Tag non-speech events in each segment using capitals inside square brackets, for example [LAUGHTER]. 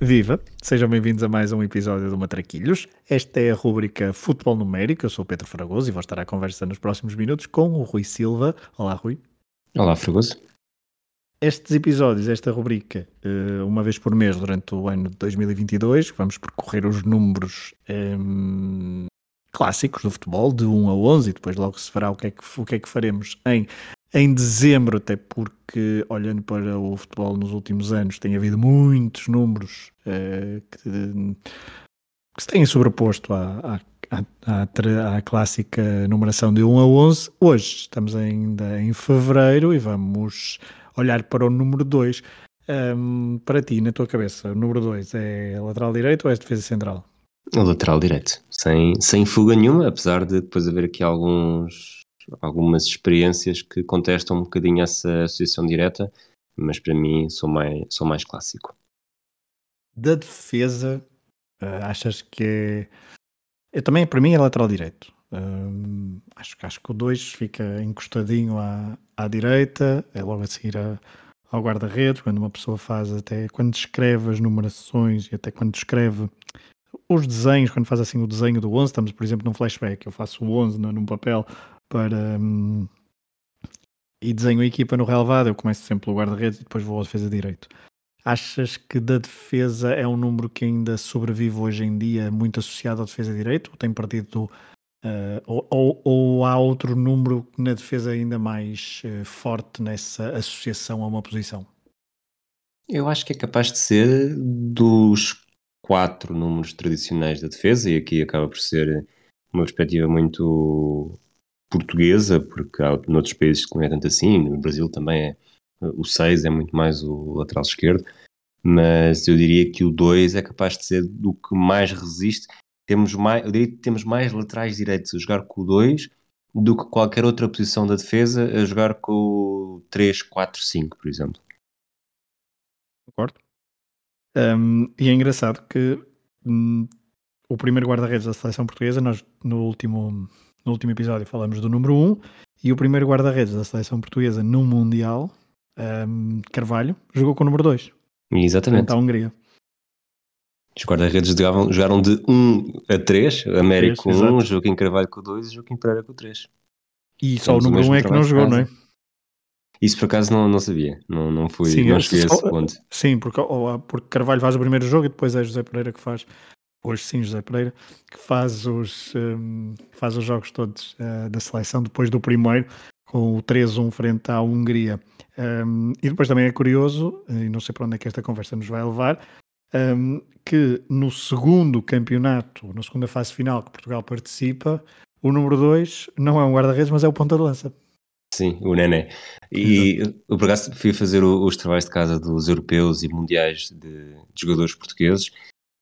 Viva! Sejam bem-vindos a mais um episódio do Matraquilhos. Esta é a rúbrica Futebol Numérico. Eu sou o Pedro Fragoso e vou estar à conversa nos próximos minutos com o Rui Silva. Olá, Rui. Olá, Fragoso. Estes episódios, esta rubrica, eh, uma vez por mês durante o ano de 2022, vamos percorrer os números um, ehm, clássicos do futebol, de 1 a 11, e depois logo se verá o que é que, o que, é que faremos em em dezembro, até porque, olhando para o futebol nos últimos anos, tem havido muitos números uh, que, que, se têm sobreposto à, à, à, à, clássica numeração de 1 a 11. Hoje estamos ainda em fevereiro e vamos olhar para o número 2. Um, para ti, na tua cabeça, o número 2 é lateral direito ou é defesa central? Lateral direito, sem, sem fuga nenhuma, apesar de depois haver aqui alguns algumas experiências que contestam um bocadinho essa associação direta, mas para mim sou mais, sou mais clássico. Da defesa, uh, achas que é. Eu também, para mim, é lateral direito. Uh, acho, acho que o 2 fica encostadinho à, à direita, é logo a seguir a, ao guarda-redes, quando uma pessoa faz até quando descreve as numerações e até quando descreve os desenhos, quando faz assim o desenho do 11, estamos por exemplo num flashback, eu faço o 11 num papel para hum, e desenho a equipa no relevado, eu começo sempre pelo guarda-redes e depois vou à defesa direito. Achas que da defesa é um número que ainda sobrevive hoje em dia muito associado à defesa direito? Ou tem partido uh, ou, ou, ou, há outro número na defesa ainda mais uh, forte nessa associação a uma posição? Eu acho que é capaz de ser dos quatro números tradicionais da defesa, e aqui acaba por ser uma perspectiva muito portuguesa, porque há noutros países que não é tanto assim, no Brasil também é, o 6 é muito mais o lateral esquerdo, mas eu diria que o 2 é capaz de ser do que mais resiste. Temos mais, eu diria que temos mais laterais direitos a jogar com o 2 do que qualquer outra posição da defesa a jogar com o 3, 4, 5, por exemplo. Concordo. Um, e é engraçado que um, o primeiro guarda-redes da seleção portuguesa, nós no último no último episódio falamos do número 1 e o primeiro guarda-redes da seleção portuguesa no Mundial, um, Carvalho, jogou com o número 2. Exatamente. a Hungria. Os guarda-redes jogavam, jogaram de 1 a 3, Américo com 1, Joaquim Carvalho com 2 e Joaquim Pereira com 3. E só Temos o número 1 é que não jogou, não é? Isso por acaso não, não sabia, não, não fui, sim, não cheguei a esse ponto. Sim, porque, ou, porque Carvalho faz o primeiro jogo e depois é José Pereira que faz hoje sim José Pereira, que faz os, um, faz os jogos todos uh, da seleção depois do primeiro, com o 3-1 frente à Hungria. Um, e depois também é curioso, e não sei para onde é que esta conversa nos vai levar, um, que no segundo campeonato, na segunda fase final que Portugal participa, o número 2 não é um guarda-redes, mas é o ponta de lança. Sim, o Nené. E eu, por acaso, fui fazer os trabalhos de casa dos europeus e mundiais de, de jogadores portugueses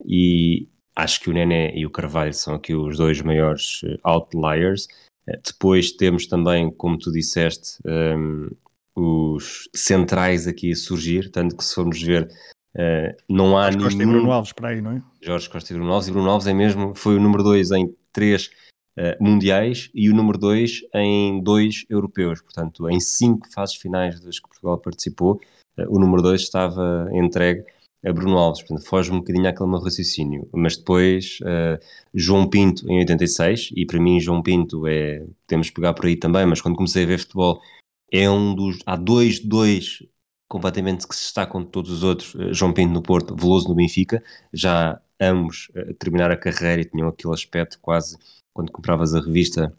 e, acho que o Nené e o Carvalho são aqui os dois maiores eh, outliers. Eh, depois temos também, como tu disseste, um, ehm, os centrais aqui a surgir, tanto que se formos ver, uh, não há Jorge nenhum... Costa e Bruno Alves para aí, não é? Jorge Costa e Bruno Alves, e Bruno Alves é mesmo, foi o número 2 em três uh, mundiais e o número 2 em dois europeus, portanto, em cinco fases finais das que Portugal participou, uh, o número 2 estava entregue a Bruno Alves, portanto, foge um bocadinho àquele meu raciocínio. Mas depois, uh, João Pinto em 86, e para mim João Pinto é, que pegar por aí também, mas quando comecei a ver futebol, é um dos, há dois, dois completamente que se destacam de todos os outros, uh, João Pinto no Porto, Veloso no Benfica, já ambos uh, terminar a carreira e tinham aquele aspecto quase, quando compravas a revista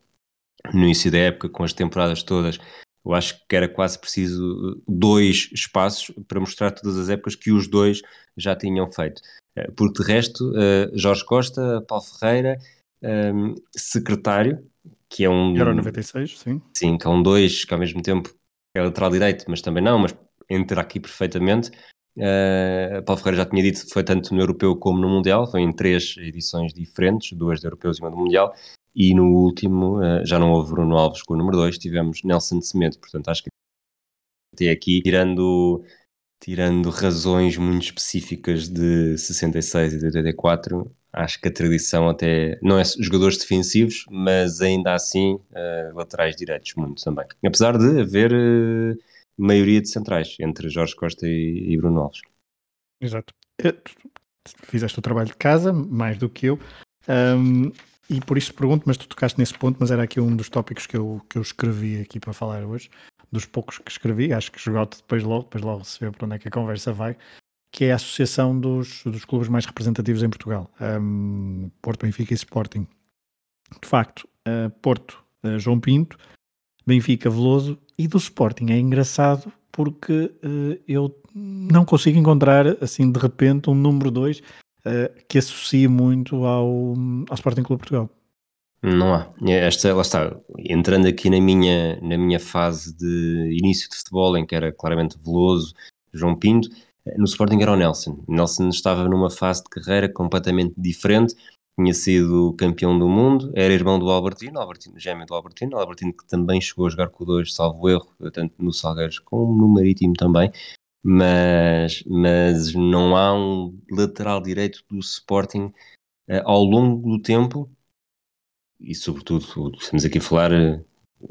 no início da época, com as temporadas todas, eu acho que era quase preciso eh, dois espaços para mostrar todas as épocas que os dois já tinham feito. Eh, porque de resto, eh, Jorge Costa, Paulo Ferreira, ehm, secretário, que é um. Era 96, sim. Sim, que é um dois, que ao mesmo tempo é lateral direito, mas também não, mas entra aqui perfeitamente. Uh, Paulo Ferreira já tinha dito que foi tanto no Europeu como no Mundial, foi em três edições diferentes, duas de Europeus e uma do Mundial, e no último, uh, já não houve Bruno Alves com o número 2, tivemos Nelson Semedo. Portanto, acho que até aqui, tirando, tirando razões muito específicas de 66 e de 84, acho que a tradição até não é jogadores defensivos, mas ainda assim uh, laterais direitos, muito também. Apesar de haver uh, maioria de centrais entre Jorge Costa e, e Bruno Alves. Exato. fizeste o trabalho de casa, mais do que eu. Um, e por isso pergunto, mas tu tocaste nesse ponto, mas era aqui um dos tópicos que eu, que eu escrevi aqui para falar hoje, dos poucos que escrevi, acho que esgoto depois logo, depois logo se vê para onde é que a conversa vai, que é a associação dos, dos clubes mais representativos em Portugal, um, Porto, Benfica e Sporting. De facto, uh, Porto, uh, João Pinto, Benfica, Veloso e do Sporting. É engraçado porque uh, eu não consigo encontrar, assim, de repente, um número 2 que associe muito ao, ao Sporting Clube Portugal. Não há. Esta, lá está, entrando aqui na minha, na minha fase de início de futebol, em que era claramente Veloso, João Pinto, no Sporting era o Nelson. Nelson estava numa fase de carreira completamente diferente, tinha sido campeão do mundo, era irmão do Albertino, Albertino gêmeo do Albertino, Albertino que também chegou a jogar com o dois, salvo erro, tanto no Salgueiros como no Marítimo também, mas, mas não há um lateral direito do Sporting uh, ao longo do tempo, e sobretudo, estamos aqui a falar uh,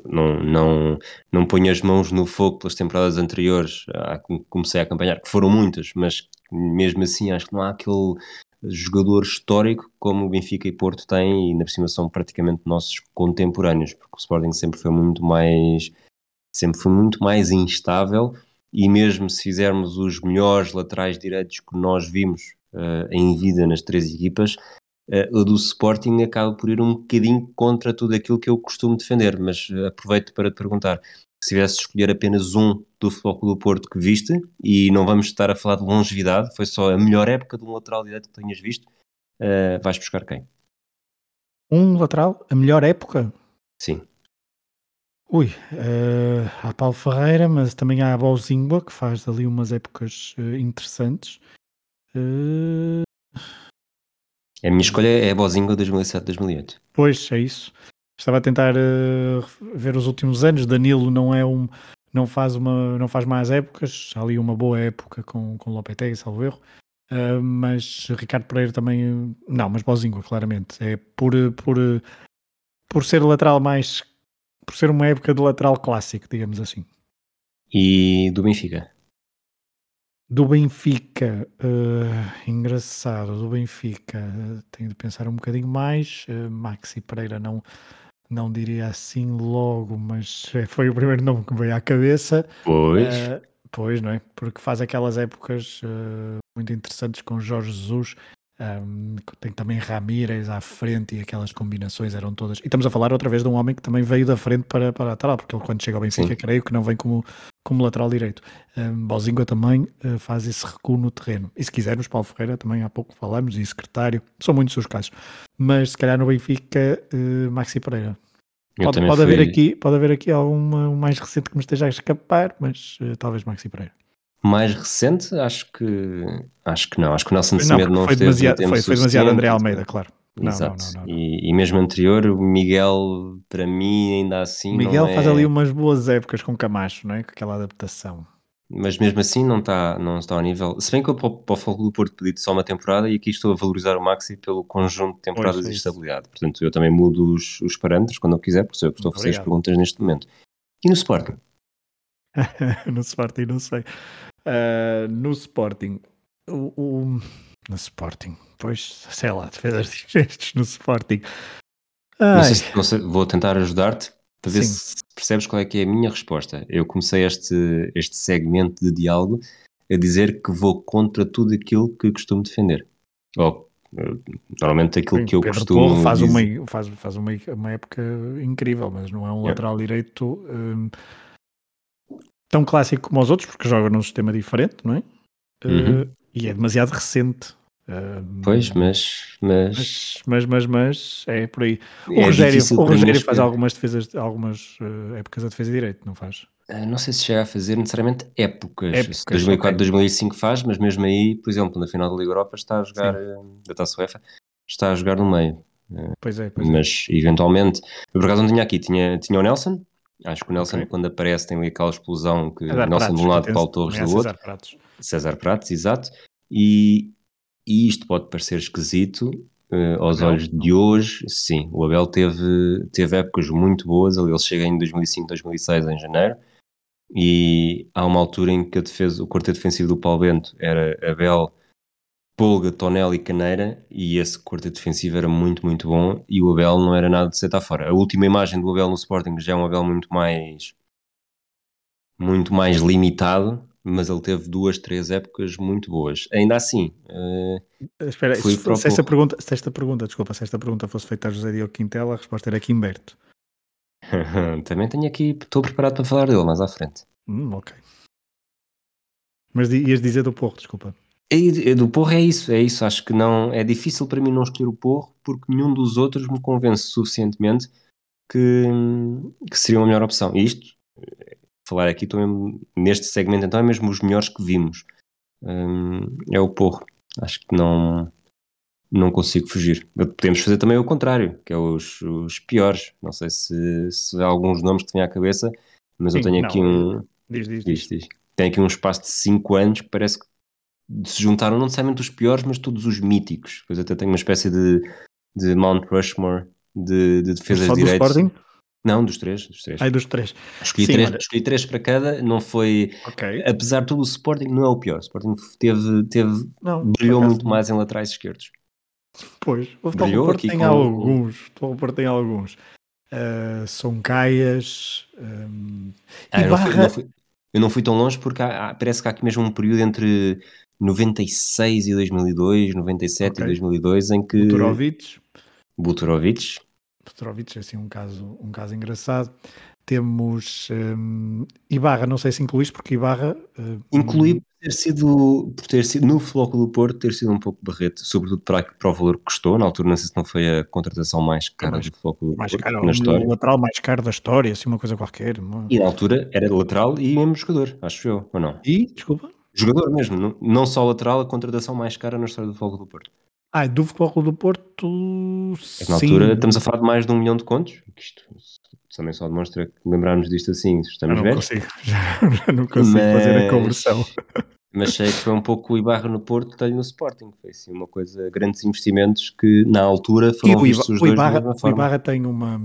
não, não, não ponho as mãos no fogo pelas temporadas anteriores. A que comecei a acompanhar, que foram muitas, mas mesmo assim acho que não há aquele jogador histórico como o Benfica e Porto têm e na cima são praticamente nossos contemporâneos, porque o Sporting sempre foi muito mais sempre foi muito mais instável e mesmo se fizermos os melhores laterais direitos que nós vimos uh, em vida nas três equipas, uh, o do Sporting acaba por ir um bocadinho contra tudo aquilo que eu costumo defender, mas uh, aproveito para te perguntar se tivesse de escolher apenas um do Futebol Clube do Porto que viste, e não vamos estar a falar de longevidade, foi só a melhor época de um lateral direito que tenhas visto, uh, vais buscar quem? Um lateral? A melhor época? Sim. Ui, uh, há Paulo Ferreira, mas também há a Bolzingua, que faz ali umas épocas uh, interessantes. Uh, a minha escolha é a Bozinga 2007-2008. Pois, é isso. Estava a tentar ver os últimos anos. Danilo não é um, não faz uma, não faz mais épocas. Há ali uma boa época com com Lopetegui, salvo erro. Uh, mas Ricardo Pereira também, não, mas Bozinga, claramente. É por, por, por ser lateral mais, por ser uma época de lateral clássico, digamos assim. E do Benfica? Do Benfica, uh, engraçado, do Benfica, uh, tenho de pensar um bocadinho mais. Uh, Maxi Pereira não, não diria assim logo, mas foi o primeiro nome que me veio à cabeça. Pois. pois, não é? Porque faz aquelas épocas muito interessantes com Jorge Jesus um, tem também Ramírez à frente e aquelas combinações eram todas. E estamos a falar outra vez de um homem que também veio da frente para, para a lateral, porque ele quando chega ao Benfica, Sim. creio que não vem como, como lateral direito. Um, Bozinga também uh, faz esse recuo no terreno. E se quisermos, Paulo Ferreira, também há pouco falamos, e secretário, são muitos os casos. Mas se calhar no Benfica, uh, Maxi Pereira. Pode, pode, haver aqui, pode haver aqui algum mais recente que me esteja a escapar, mas uh, talvez Maxi Pereira. Mais recente, acho que acho que não. Acho que o Nelson Semedo não, não foi demasiado, foi, foi demasiado André Almeida, claro. Não, Exato. Não, não, e, e, mesmo anterior, o Miguel, para mim, ainda assim. Miguel é... faz ali umas boas épocas com Camacho, não é? Com aquela adaptação. Mas mesmo assim não está, não está ao nível. Se bem que eu para o Fogo do Porto pedi só uma temporada e aqui estou a valorizar o Maxi pelo conjunto de temporadas pois, de estabilidade. Portanto, eu também mudo os, os parâmetros quando eu quiser, porque sou eu que estou a fazer as perguntas neste momento. E no Sporting? [LAUGHS] no Sporting, não sei. Uh, no Sporting, o, o, no Sporting, pois sei lá, defesas gestos no Sporting. Não sei, se, não sei, vou tentar ajudar-te para ver Sim. se percebes qual é que é a minha resposta. Eu comecei este, este segmento de diálogo a dizer que vou contra tudo aquilo que costumo defender. Ou, normalmente aquilo Sim, que eu Pedro costumo. Porro faz, dizer... uma, faz, faz uma, uma época incrível, mas não é um lateral direito. Um, tão clássico como os outros, porque joga num sistema diferente, não é? Uhum. Uh, e é demasiado recente. Uh, pois, mas mas... mas. mas. mas, é por aí. O é Rogério, o Rogério faz algumas defesas, algumas uh, épocas a defesa de direito, não faz? não sei se chega a fazer necessariamente épocas. épocas 2004, okay. 2005 faz, mas mesmo aí, por exemplo, na final da Liga Europa está a jogar, da Taça UEFA, está a jogar no meio. Pois é, pois é. mas é. eventualmente, eu por acaso não tinha aqui, tinha, tinha o Nelson, Acho que o Nelson, okay. quando aparece, tem ali aquela explosão que César Nelson Pratos, de um lado, Paulo Torres do outro. César Pratos. César Pratos, exato. E, e isto pode parecer esquisito uh, aos Abel. olhos de hoje. Sim, o Abel teve, teve épocas muito boas. Ali ele chega em 2005, 2006, em janeiro. E há uma altura em que a defesa, o quarteto defensivo do Paulo Bento era Abel, Polga, Tonel e Caneira, e esse quarteto defensivo era muito, muito bom, e o Abel não era nada de ser fora. A última imagem do Abel no Sporting já é um Abel muito mais muito mais limitado, mas ele teve duas, três épocas muito boas. Ainda assim, uh, espera, se, se, esta pergunta, se esta pergunta, desculpa, se esta pergunta fosse feita a José Diogo Quintela, a resposta era Quimberto. [LAUGHS] Também tenho aqui, estou preparado para falar dele mais à frente. Hum, ok. Mas ias dizer do Porro, desculpa. E, do Porro é isso, é isso. Acho que não é difícil para mim não escolher o Porro porque nenhum dos outros me convence suficientemente que, que seria uma melhor opção. E isto, falar aqui também neste segmento, então é mesmo os melhores que vimos. Hum, é o Porro. Acho que não não consigo fugir. Podemos fazer também o contrário, que é os, os piores. Não sei se, se há alguns nomes que tenho à cabeça, mas Sim, eu tenho aqui um. Diz, diz, diz. diz, Tenho aqui um espaço de 5 anos que parece que se juntaram não necessariamente os piores, mas todos os míticos. Depois até tenho uma espécie de, de Mount Rushmore de, de defesas de direitos. Sporting? Não, dos três. Dos três. Ai, dos três. Escolhi, Sim, três, escolhi três para cada, não foi. Okay. Apesar de tudo, o Sporting não é o pior. O Sporting teve, teve não, brilhou muito mais em laterais esquerdos. Pois, o Futebol do Porto tem com... alguns. O Futebol do Porto tem alguns. Uh, são Caias. Um, ah, eu, Barra... não fui, não fui, eu, não fui, tão longe porque há, parece que há aqui mesmo um período entre 96 e 2002, 97 okay. e 2002 em que. Buturovic. Buturovic. Buturovic é assim um caso, um caso engraçado. Temos um, Ibarra, não sei se incluíste, porque Ibarra. Uh, Incluí por ter sido, por ter sido no Floco do Porto, ter sido um pouco barreto, sobretudo para, para o valor que custou. Na altura, não sei se não foi a contratação mais cara mais, do Floco do mais Porto caro, na história. O lateral mais caro da história, assim, uma coisa qualquer. Uma... E na altura era lateral e mesmo jogador, acho eu, ou não? E, desculpa? Jogador mesmo, não, não só lateral, a contratação mais cara na história do Floco do Porto. Ah, do Futebol do Porto. É na altura estamos a falar de mais de um milhão de contos. Isto também só demonstra que lembrarmos disto assim, estamos [LAUGHS] já não Consigo, já, não consigo mas, fazer a conversão. [LAUGHS] Mas sei que foi um pouco o Ibarra no Porto, talho no Sporting. Foi assim uma coisa, grandes investimentos que na altura foram e vistos os dois Ibarra, da mesma forma. O Ibarra tem uma,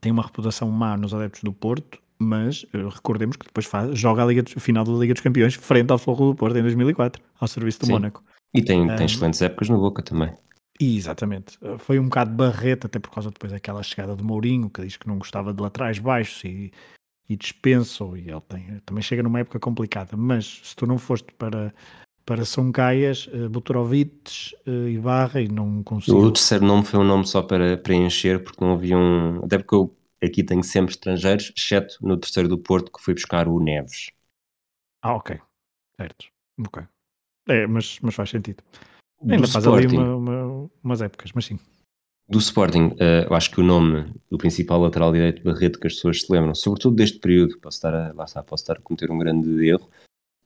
tem uma reputação má nos adeptos do Porto, mas uh, recordemos que depois faz, joga a, Liga, a final da Liga dos Campeões frente ao Fogo do Porto em 2004, ao serviço do Sim. Mónaco. E tem, tem um, excelentes épocas no Boca também. Exatamente. Foi um bocado barreto, até por causa depois daquela chegada de Mourinho, que diz que não gostava de laterais baixos e, e dispensou, e ele tem, também chega numa época complicada. Mas se tu não foste para, para São Caias, Butorovic uh, e Barra, e não consigo. O terceiro nome foi um nome só para preencher, porque não havia um. Até porque eu aqui tenho sempre estrangeiros, exceto no terceiro do Porto, que foi buscar o Neves. Ah, ok. Certo. Ok. É, mas, mas faz sentido. Ainda faz Sporting, ali uma, uma, umas épocas, mas sim. Do Sporting, uh, eu acho que o nome do principal lateral direito Barreto que as pessoas se lembram, sobretudo deste período, posso estar a, lá está, posso estar a cometer um grande erro,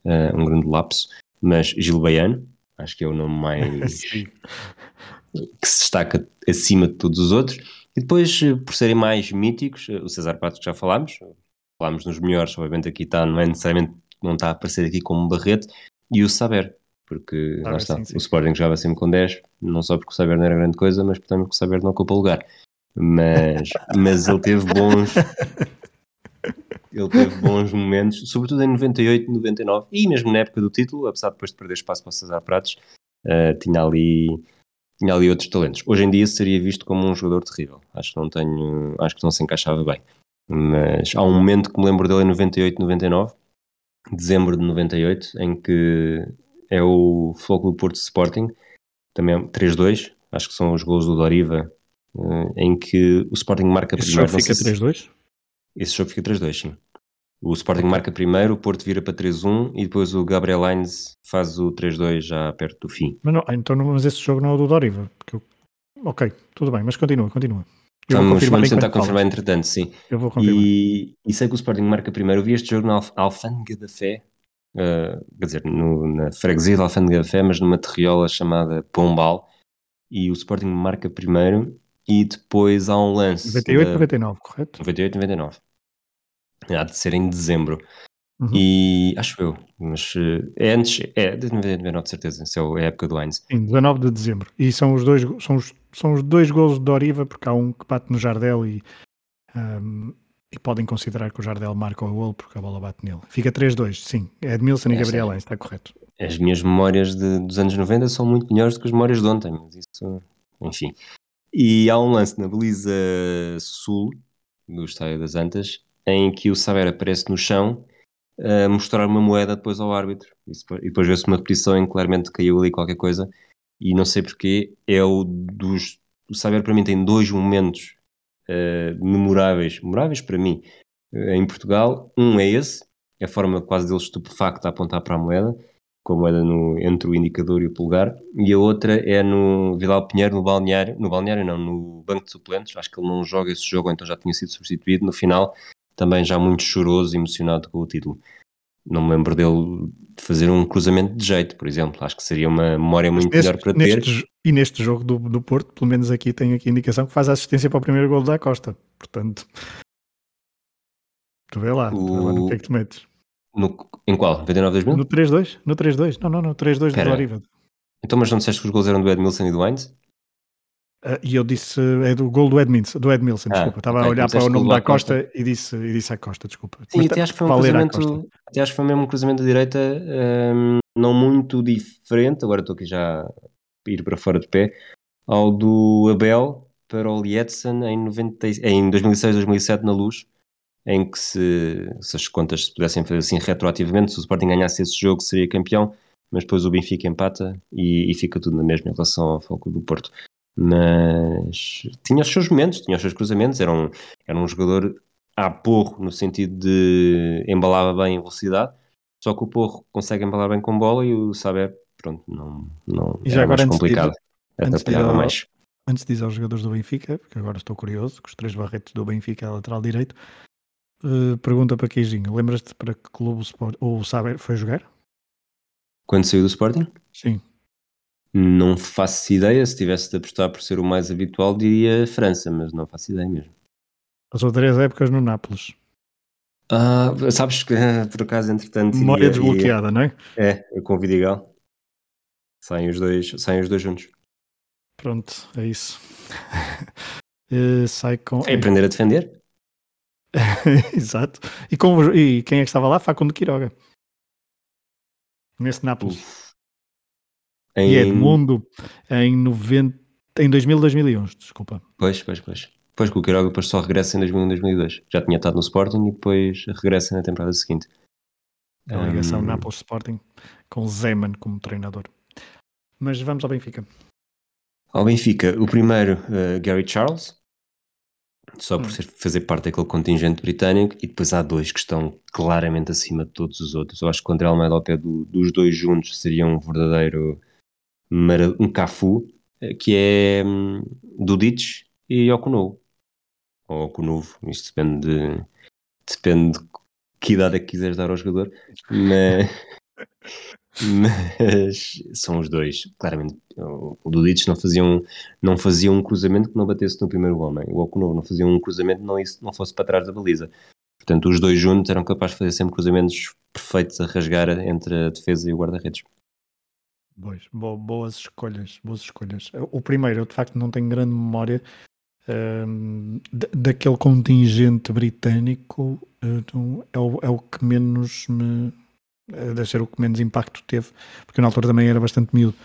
uh, um grande lapso, mas Gil Baiano, acho que é o nome [LAUGHS] mais que se destaca acima de todos os outros. E depois, eh, por serem mais míticos, o César Patos que já falámos, falámos nos melhores, obviamente aqui está, não é necessariamente, não está a aparecer aqui como Barreto, e o Saber, porque ah, lá está, sim, sim. o Sporting jogava sempre com 10, não só porque o Saber não era grande coisa, mas também porque o Saber não ocupa lugar. Mas, [LAUGHS] mas ele teve bons. ele teve bons momentos, sobretudo em 98, 99 e mesmo na época do título, apesar de depois de perder espaço para o César Pratos, uh, tinha ali tinha ali outros talentos. Hoje em dia seria visto como um jogador terrível. Acho que não tenho, acho que não se encaixava bem. Mas há um momento que me lembro dele em 98, 99, dezembro de 98, em que é o Floco do Porto Sporting, também 3-2, acho que são os gols do Doriva, uh, em que o Sporting marca Esse primeiro. Jogo fica 3-2? Esse jogo fica 3-2, sim. O Sporting marca primeiro, o Porto vira para 3-1 e depois o Gabriel Hines faz o 3-2 já perto do fim. Mas, não, então, mas esse jogo não é o do Doriva. Eu... Ok, tudo bem, mas continua, continua. Eu vamos, vou vamos tentar confirmar falas. entretanto, sim. Eu vou confirmar. E, e, sei que o Sporting marca primeiro. Eu vi este jogo na Alfândega da Fé, uh, quer dizer, no, na freguesia de Alfândega da Fé, mas numa terriola chamada Pombal, e o Sporting marca primeiro, e depois há um lance. 98, da... 99, correto? 98, 99. Há de ser em dezembro. Uhum. E acho eu, mas uh, é antes, é de 99 de certeza, isso é a época do Heinz. Sim, 19 de dezembro. E são os dois, são os, são os dois golos de Doriva, porque há um que bate no Jardel e, um, e podem considerar que o Jardel marca o gol porque a bola bate nele. Fica 3-2, sim. É Edmilson e Gabriel Heinz, está correto. As minhas memórias de, dos anos 90 são muito melhores do que as memórias de ontem, mas isso, enfim. E há um lance na baliza sul do Estádio das Antas em que o Saber aparece no chão a mostrar uma moeda depois ao árbitro. E depois vê-se uma repetição em que claramente caiu ali qualquer coisa. E não sei porquê é o dos o Saber para mim tem dois momentos uh, memoráveis, memoráveis para mim uh, em Portugal, um é esse a forma quase dele estupefacto a apontar para a moeda com a moeda no, entre o indicador e o polegar, e a outra é no Vidal Pinheiro, no balneário, no balneário não, no banco de suplentes, acho que ele não joga esse jogo, então já tinha sido substituído, no final também já muito choroso e emocionado com o título. Não me lembro dele de fazer um cruzamento de jeito, por exemplo, acho que seria uma memória muito neste, melhor para neste, ter. E neste jogo do, do Porto, pelo menos aqui tem aqui indicação que faz a assistência para o primeiro gol da Costa, portanto... Tu vê lá, o... tu vê lá no que é que tu metes. No, em qual? 99 2000? No 3-2? No 3-2. Não, não, no 3-2 do Doriva. Então, mas não disseste que os gols eram do Edmilson e do Heinz? Uh, e eu disse, é do gol do Edmilson, do Edmilson, ah, desculpa. Estava okay. a olhar para o nome da Costa, Costa, e, disse, e disse a Costa, desculpa. Sim, mas até acho, que foi um cruzamento, até acho que foi mesmo um cruzamento de direita um, não muito diferente, agora estou aqui já a ir para fora de pé, ao do Abel para o Lietzen em, 90, em 2006, 2007 na Luz em que se, se as contas se pudessem fazer assim retroativamente, se o Sporting ganhasse esse jogo seria campeão, mas depois o Benfica empata e, e fica tudo na mesma em relação ao foco do Porto. Mas tinha os seus momentos, tinha os seus cruzamentos, era um, era um jogador a porro no sentido de embalava bem em velocidade, só que o porro consegue embalar bem com bola e o Saber, pronto, não, não e já agora mais complicado. Antes de, ir ao, mais. antes de ir aos jogadores do Benfica, porque agora estou curioso, que os três barretos do Benfica é lateral direito, Uh, pergunta para Queijinho: lembras-te para que clube o, Sport, o Saber foi jogar? Quando saiu do Sporting? Sim. Não faço ideia. Se tivesse de apostar por ser o mais habitual, diria França, mas não faço ideia mesmo. Passou três épocas no Nápoles. Ah, sabes que [LAUGHS] por acaso, entretanto. Memória desbloqueada, não é? É, eu com o Vidigal. Saem os dois, saem os dois juntos. Pronto, é isso. uh, [LAUGHS] sai com. É aprender a defender? [LAUGHS] Exato. E, com, e, quem é que estava lá? Facundo Quiroga. Nesse Nápoles. Em... E Edmundo em, 90, em 2000, 2011, desculpa. Pois, pois, pois. Pois que o Quiroga depois só regressa em 2001, 2002. Já tinha estado no Sporting e depois regressa na temporada seguinte. A ligação um... Nápoles Sporting com Zeman como treinador. Mas vamos ao Benfica. Ao Benfica, o primeiro, uh, Gary Charles, só por hum. ser, fazer parte daquele contingente britânico, e depois há dois que estão claramente acima de todos os outros. Eu acho que o André Almeida ao pé do, dos dois juntos seria um verdadeiro um Cafu, eh, que é um, Dudic e Okunovo. Ou Okunovo, isto depende de, depende de que idade é que quiseres dar ao jogador, mas, [LAUGHS] mas são os dois, claramente. O Dudic não fazia, um, não fazia um cruzamento que não batesse no primeiro homem. O Okunovo não fazia um cruzamento que não, não fosse para trás da baliza. Portanto, os dois juntos eram capazes de fazer sempre cruzamentos perfeitos a rasgar entre a defesa e o guarda-redes. Boas, boas escolhas, boas escolhas. O primeiro, eu de facto não tenho grande memória um, daquele contingente britânico, uh, é, o, é o que menos me deve ser o que menos impacto teve, porque na altura também era bastante miúdo.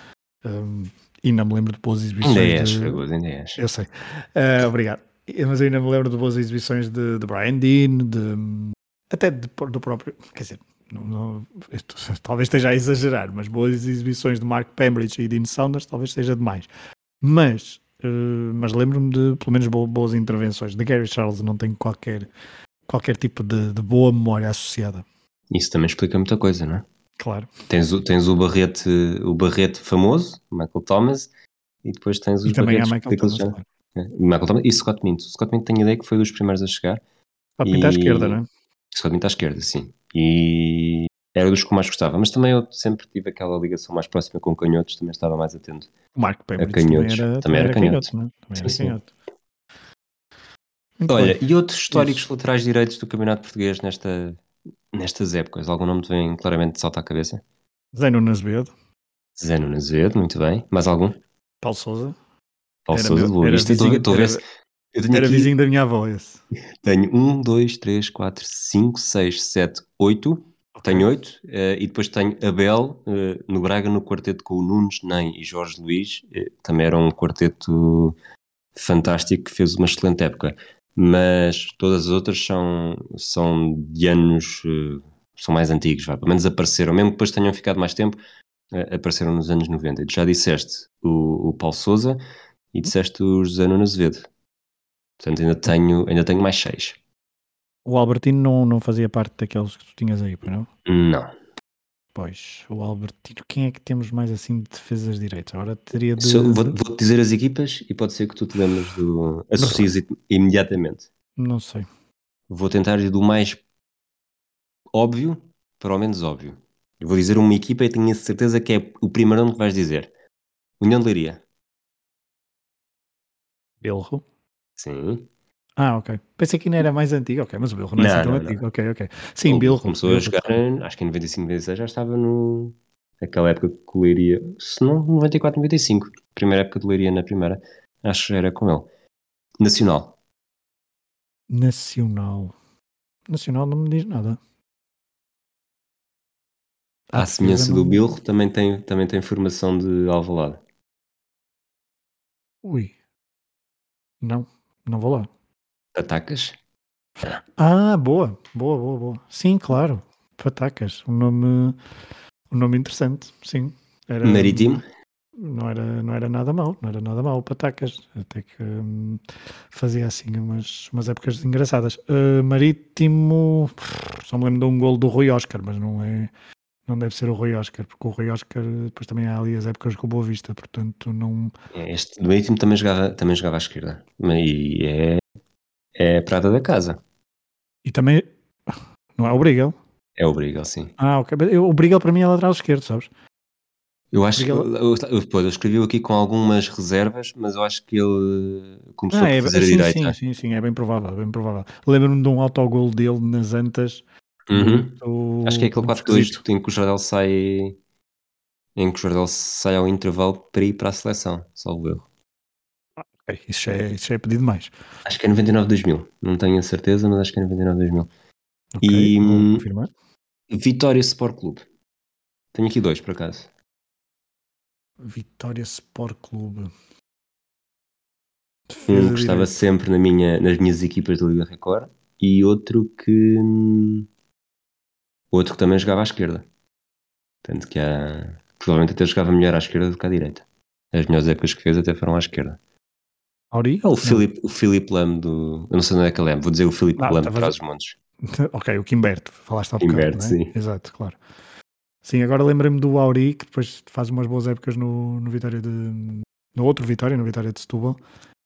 Um, e não me lembro de boas exibições. Ainda és, de... ainda és. Eu sei. Uh, obrigado. Mas ainda me lembro de boas exibições de, de Brian Dean, de, até de, do próprio. Quer dizer, não, não, isto, [LAUGHS] talvez esteja a exagerar, mas boas exibições de Mark Pembridge e Dean Saunders talvez seja demais. Mas, uh, mas lembro-me de pelo menos boas intervenções. De Gary Charles não tenho qualquer, qualquer tipo de, de boa memória associada. Isso também explica muita coisa, não é? Claro. Tens, o, tens o Barrete, o Barrete famoso, Michael Thomas, e depois tens os e também há Michael Thomas, claro. é, Michael Thomas e Scott Minto. Scott Minto tenho ideia que foi dos primeiros a chegar. Scott Minto à esquerda, não é? Scott Minto à esquerda, sim. E era dos que eu mais gostava, mas também eu sempre tive aquela ligação mais próxima com canhotos, também estava mais atento. O Marco Pembridge também era, também era, canhoto. canhoto é? também sim, era canhoto. Olha, bem. e outros históricos Isso. laterais direitos do Campeonato Português nesta, nestas épocas? Algum nome te vem claramente de salta à cabeça? Zé Nunes Azevedo. Zé Nunes Azevedo, muito bem. Mais algum? Paulo Souza. Paulo Sousa, Boa Vista. Estou a ver se... Eu tenho era aqui... vizinho da minha avó esse. Tenho 1, 2, 3, 4, 5, 6, 7, 8. Tenho oito, uh, e depois tenho Abel uh, no Braga no quarteto com o Nunes, Nem e Jorge Luís. Uh, também era um quarteto fantástico que fez uma excelente época. Mas todas as outras são, são de anos, são mais antigos, vai. pelo menos apareceram, mesmo que depois tenham ficado mais tempo, apareceram nos anos 90. Já disseste o, o Paulo Souza e disseste o José Nuno Azevedo. Portanto, ainda tenho, ainda tenho mais seis. O Albertino não, não fazia parte daqueles que tu tinhas aí, não? Não. Pois, o Albertino, quem é que temos mais assim de defesas direitas? Agora teria de. Vou-te vou dizer as equipas e pode ser que tu te lembres do. Associes imediatamente. Não sei. Vou tentar ir do mais óbvio para o menos óbvio. Eu vou dizer uma equipa e tenho a certeza que é o primeiro nome que vais dizer. União de Leiria. Belro. Sim. Ah, ok. Pensei que ainda era mais antigo, ok, mas o Bilro não, é assim tão antigo, ok, ok. Sim, o Bilro. Começou a jogar, acho que em 95, 96 já estava no. Aquela época que o Leiria, se não, 94, 95. Primeira época de Leiria na primeira, acho que era com ele. Nacional. Nacional. Nacional não me diz nada. À semelhança do Bilro, também tem, também tem formação de Alvalade. Ui. Não, não vou lá. Patacas? Ah, boa, boa, boa, boa. Sim, claro. Patacas, um nome, um nome interessante, sim. Era, Marítimo? Não era, não era nada mal, não era nada mal, Patacas. Até que hum, fazia assim umas, umas épocas engraçadas. Uh, Marítimo, só me lembro de um gol do Rui Oscar, mas não é, não deve ser o Rui Oscar, porque o Rui Oscar depois também há ali as épocas com Boa Vista, portanto não. É, este do Marítimo também jogava, também jogava à esquerda. E é, é prata da casa. E também. Não é o Brigel? É o Brigel, sim. Ah, ok. O Brigel para mim é lateral esquerdo, sabes? Eu acho Brigel... que. Eu, eu, eu escrevi aqui com algumas reservas, mas eu acho que ele começou ah, é, a fazer sim, a direita. Sim, sim, sim, é bem provável, bem provável. Lembro-me de um autogol dele nas Antas Uhum. Acho que é aquele 4-2 em que o Jardel sai em que o Jardel sai ao intervalo para ir para a seleção, salvo erro. Ah, okay. isso, já é, isso já é pedido mais. Acho que é 99-2000, não tenho a certeza, mas acho que é 99-2000. Okay, e hum, confirmar. Vitória Sport Clube. Tenho aqui dois, por acaso. Vitória Sport Clube. Um que estava sempre na minha, nas minhas equipas da Liga Record e outro que hum, Outro que também jogava à esquerda. Tanto que há. Provavelmente até jogava melhor à esquerda do que à direita. As melhores épocas que fez até foram à esquerda. Auri? É o Filipe, o Lam do. Eu não sei onde é que ele é, vou dizer o Filipe ah, Lam de Trás os Montes. [LAUGHS] ok, o Kimberto, falaste há bocado. Kimberto, é? sim. Exato, claro. Sim, agora lembrei-me do Auri, que depois faz umas boas épocas no, no Vitória de. No outro Vitória, no Vitória de Setúbal,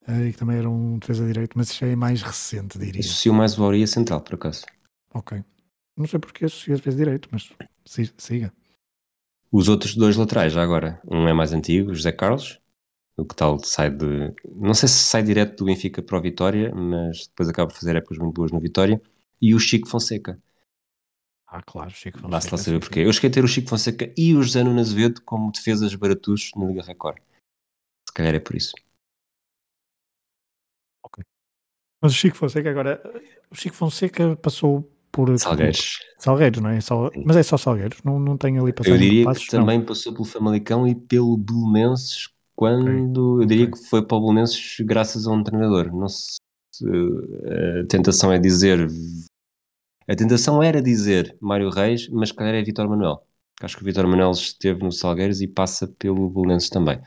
eh, e que também era um defesa direito, mas isso é mais recente, diria. Associo mais o Auri a central, por acaso. Ok. Não sei porque associas fez direito, mas siga. Os outros dois laterais, já agora, um é mais antigo, José Carlos, o que tal sai de. Não sei se sai direto do Benfica para o Vitória, mas depois acaba de fazer épocas muito boas no Vitória. E o Chico Fonseca. Ah, claro, Chico Fonseca. Basta lá saber porquê. Eu cheguei a ter o Chico Fonseca e o José Nunes Azevedo como defesas baratos na Liga Record. Se calhar é por isso. Ok. Mas o Chico Fonseca agora. O Chico Fonseca passou por Salgueiros. Salgueiros, não é? Sal... Mas é só Salgueiros, não, não tem ali passagem Eu diria passos, que também não. passou pelo Famalicão e pelo Belenenses quando okay. eu diria okay. que foi para o Belenenses graças a um treinador. Não se a tentação é dizer a tentação era dizer Mário Reis, mas calhar é Vitor Manuel. Acho que o Vitor Manuel esteve no Salgueiros e passa pelo Belenenses também.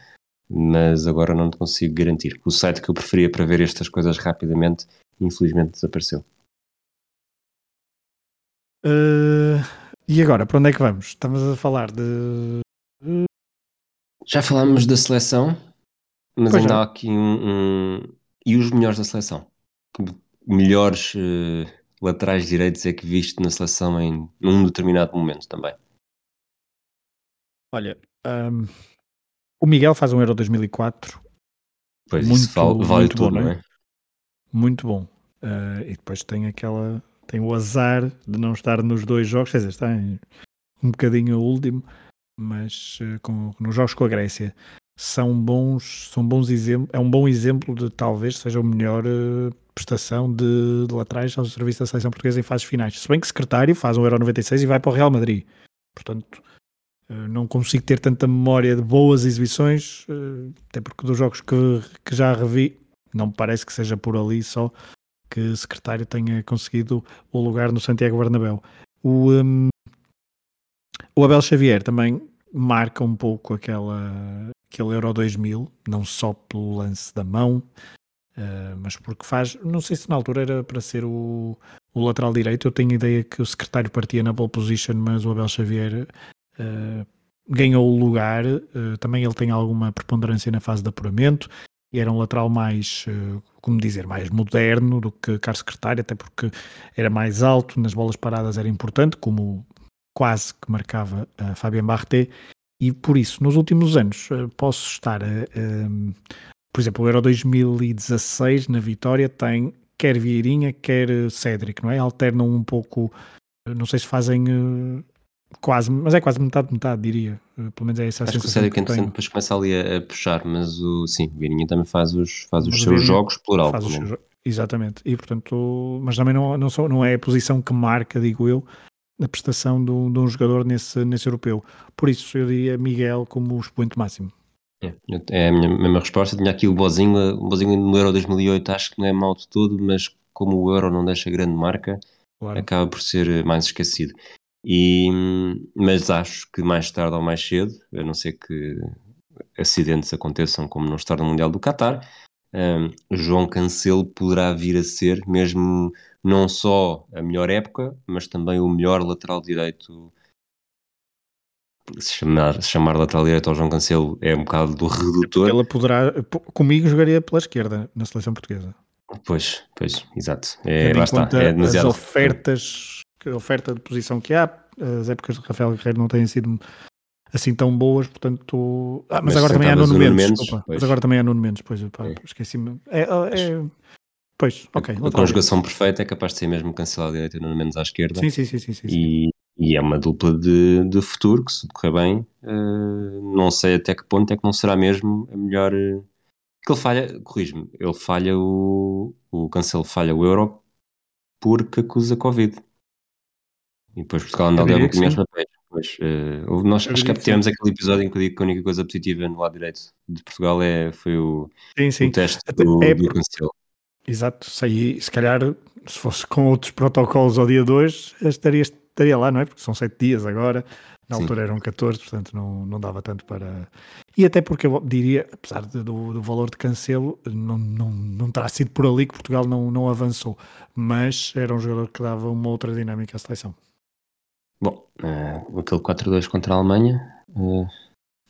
Mas agora não te consigo garantir. O site que eu preferia para ver estas coisas rapidamente, infelizmente desapareceu. Uh, e agora, para onde é que vamos? Estamos a falar de. Já falámos da seleção, mas pois ainda há aqui um, um, E os melhores da seleção? Melhores uh, laterais direitos é que viste na seleção em num determinado momento também? Olha, um, o Miguel faz um Euro 2004. Pois muito, isso vale, vale muito tudo, bom, não é? Muito bom. Uh, e depois tem aquela tem o azar de não estar nos dois jogos, quer dizer, está em, um bocadinho último, mas uh, com, nos jogos com a Grécia são bons, são bons exemplos, é um bom exemplo de talvez seja o melhor uh, prestação de, de laterais ao serviço da seleção portuguesa em fases finais. Se bem que secretário faz um Euro 96 e vai para o Real Madrid. Portanto, eh, não consigo ter tanta memória de boas exibições, eh, até porque dos jogos que, que já revi, não me parece que seja por ali só que secretário tenha conseguido o lugar no Santiago Bernabéu. O, um, o Abel Xavier também marca um pouco aquela, aquele Euro 2000, não só pelo lance da mão, uh, mas porque faz, não sei se na altura era para ser o, o lateral direito, eu tenho ideia que o secretário partia na pole position, mas o Abel Xavier uh, ganhou o lugar, uh, também ele tem alguma preponderância na fase de apuramento, e era um lateral mais, como dizer, mais moderno do que Carlos Secretário, até porque era mais alto, nas bolas paradas era importante, como quase que marcava a Fabien Barté, e por isso, nos últimos anos, eh, posso estar a, por exemplo, o Euro 2016 na Vitória tem quer Vieirinha, quer Cédric, não é? Alternam um pouco, eh, não sei se fazem uh, quase, mas é quase metade, metade, diria. Uh, pelo menos é essa a Acho que o Cédric, depois começa ali a, a, puxar, mas o, sim, o Vieirinha também faz os, faz os seus jogos plural. Faz os, exatamente, e portanto, mas também não, não, sou, não é a posição que marca, digo eu, a prestação de um, de um jogador nesse, nesse europeu. Por isso eu diria Miguel como o expoente máximo. É, é a minha mesma resposta. Tinha aqui o Bozinho, o Bozinho no Euro 2008 acho que não é mau de todo, mas como o Euro não deixa grande marca, claro. acaba por ser mais esquecido. E, mas acho que mais tarde ou mais cedo, a não ser que acidentes aconteçam como no Estado Mundial do Qatar, um, João Cancelo poderá vir a ser mesmo não só a melhor época, mas também o melhor lateral direito. Se chamar, se chamar lateral direito ao João Cancelo é um bocado do redutor. Ele poderá, comigo jogaria pela esquerda na seleção portuguesa. Pois, pois, exato. É, lá está, é demasiado... As ofertas, a oferta de posição que há, as épocas de Rafael Guerreiro não têm sido assim tão boas, portanto. Ah, mas, mas agora também há Nuno Mendes. Mendes mas agora também há Nuno Mendes, pois, é. esqueci-me. É, é, pois, ok. A conjugação perfeita é capaz de ser mesmo cancelar a direita e Nuno Mendes à esquerda. Sim, sim, sim. sim, sim, e, e, é uma dupla de, de futuro que, se decorrer bem, uh, não sei até que ponto é que não será mesmo a melhor. Uh, que ele falha, corrijo-me, ele falha o. O Cancelo falha o Euro porque acusa Covid. E depois Portugal anda ali a bocadinho papéis. Pois, uh, nós acho que tivemos aquele episódio em que eu digo que a única coisa positiva no lado direito de Portugal é, foi o, sim, sim. o teste do, é, do Cancelo. Exato, se, se calhar se fosse com outros protocolos ao dia 2 estaria, estaria lá, não é? Porque são 7 dias agora, na sim. altura eram 14, portanto não, não dava tanto para. E até porque eu diria, apesar de, do, do valor de cancelo, não, não, não terá sido por ali que Portugal não, não avançou, mas era um jogador que dava uma outra dinâmica à seleção. Uh, aquele 4-2 contra a Alemanha uh,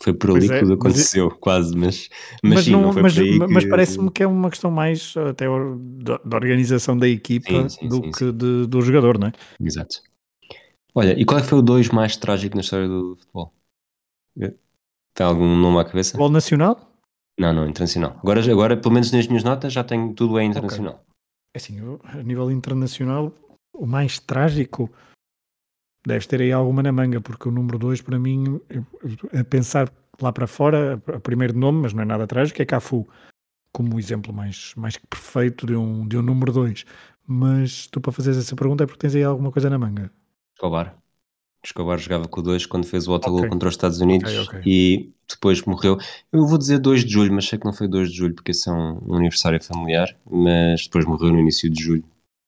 foi por ali é, que tudo aconteceu, mas, quase, mas, mas, mas, sim, não, não mas, que... mas parece-me que é uma questão mais até da, organização da equipa sim, sim, do sim, que de, do jogador, não é? Exato. Olha, e qual é que foi o 2 mais trágico na história do futebol? Tem algum nome à cabeça? Futebol nacional? Não, não, internacional. Agora, agora, pelo menos nas minhas notas, já tenho tudo é internacional. Okay. Assim, eu, a nível internacional, o mais trágico deves ter aí alguma na manga, porque o número 2 para mim, a pensar lá para fora, a primeiro nome, mas não é nada trágico, é Cafu, como o exemplo mais, mais que perfeito de um, de um número 2. Mas tu para fazeres essa pergunta é porque tens aí alguma coisa na manga. Escobar. Escobar jogava com o 2 quando fez o autogol okay. contra os Estados Unidos okay, okay. e depois morreu. Eu vou dizer 2 de julho, mas sei que não foi 2 de julho porque esse é um, um aniversário familiar, mas depois morreu no início de julho,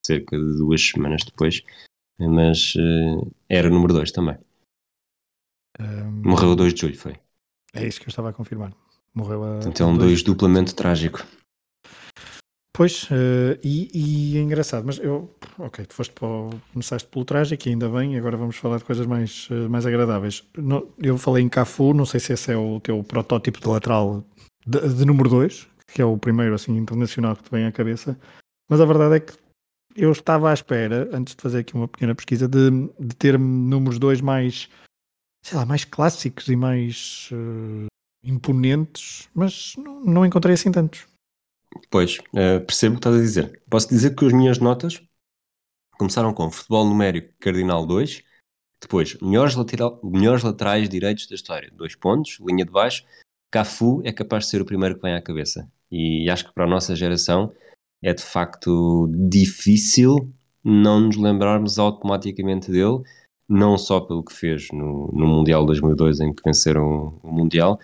cerca de duas semanas depois mas uh, era o número 2 também. Um, Morreu a 2 de julho, foi. É isso que eu estava a confirmar. Morreu a. Portanto, é um 2 duplamente trágico. Pois, uh, e, e, é engraçado, mas eu, ok, tu foste para o, começaste pelo trágico, ainda bem, agora vamos falar de coisas mais, uh, mais agradáveis. No, eu falei em Cafu, não sei se esse é o teu protótipo de lateral de, de número 2, que é o primeiro assim internacional que te vem à cabeça, mas a verdade é que eu estava à espera, antes de fazer aqui uma pequena pesquisa, de, de ter números 2 mais, sei lá, mais clássicos e mais uh, imponentes, mas não, não, encontrei assim tantos. Pois, uh, percebo o que estás a dizer. Posso dizer que as minhas notas começaram com futebol numérico cardinal 2, depois melhores, lateral, melhores laterais direitos da história, dois pontos, linha de baixo, Cafu é capaz de ser o primeiro que vem à cabeça. E acho que para a nossa geração é de facto difícil não nos lembrarmos automaticamente dele, não só pelo que fez no, no Mundial 2002 em que venceram o Mundial,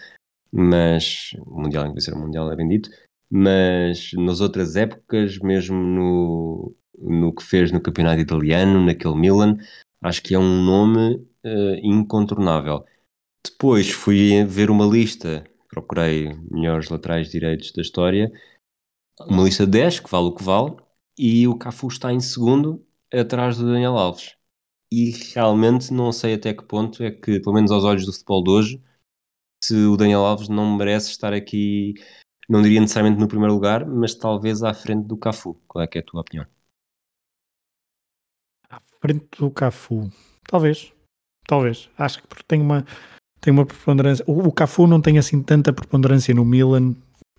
mas o Mundial em que venceram o Mundial é bendito, mas nas outras épocas, mesmo no, no que fez no campeonato italiano, naquele Milan, acho que é um nome uh, incontornável. Depois fui ver uma lista, procurei melhores laterais direitos da história, uma lista de 10, que vale o que vale, e o Cafu está em segundo, atrás do Daniel Alves. E realmente não sei até que ponto é que, pelo menos aos olhos do futebol de hoje, se o Daniel Alves não merece estar aqui, não diria necessariamente no primeiro lugar, mas talvez à frente do Cafu. Qual é que é a tua opinião? À frente do Cafu, talvez, talvez. Acho que porque tem uma, tem uma preponderância. O, o Cafu não tem assim tanta preponderância no Milan